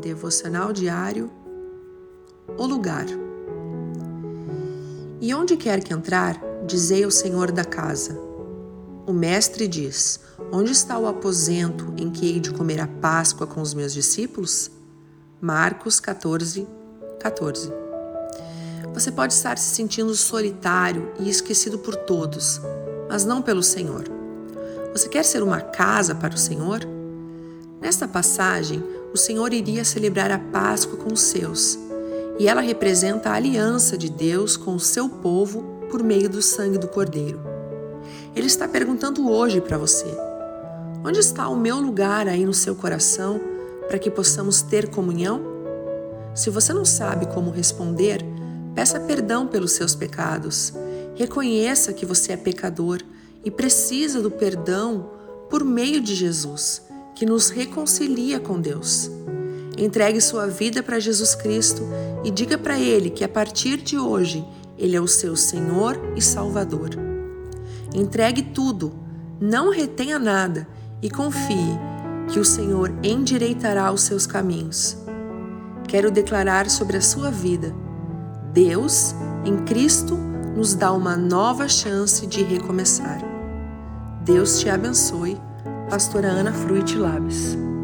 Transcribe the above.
devocional diário, o lugar. E onde quer que entrar, dizei ao Senhor da casa. O mestre diz: Onde está o aposento em que hei de comer a Páscoa com os meus discípulos? Marcos 14, 14. Você pode estar se sentindo solitário e esquecido por todos, mas não pelo Senhor. Você quer ser uma casa para o Senhor? Nesta passagem, o Senhor iria celebrar a Páscoa com os seus, e ela representa a aliança de Deus com o seu povo por meio do sangue do Cordeiro. Ele está perguntando hoje para você: onde está o meu lugar aí no seu coração para que possamos ter comunhão? Se você não sabe como responder, peça perdão pelos seus pecados. Reconheça que você é pecador e precisa do perdão por meio de Jesus que nos reconcilia com Deus. Entregue sua vida para Jesus Cristo e diga para Ele que a partir de hoje Ele é o seu Senhor e Salvador. Entregue tudo, não retenha nada e confie que o Senhor endireitará os seus caminhos. Quero declarar sobre a sua vida: Deus, em Cristo, nos dá uma nova chance de recomeçar. Deus te abençoe Pastora Ana Fruit Labs.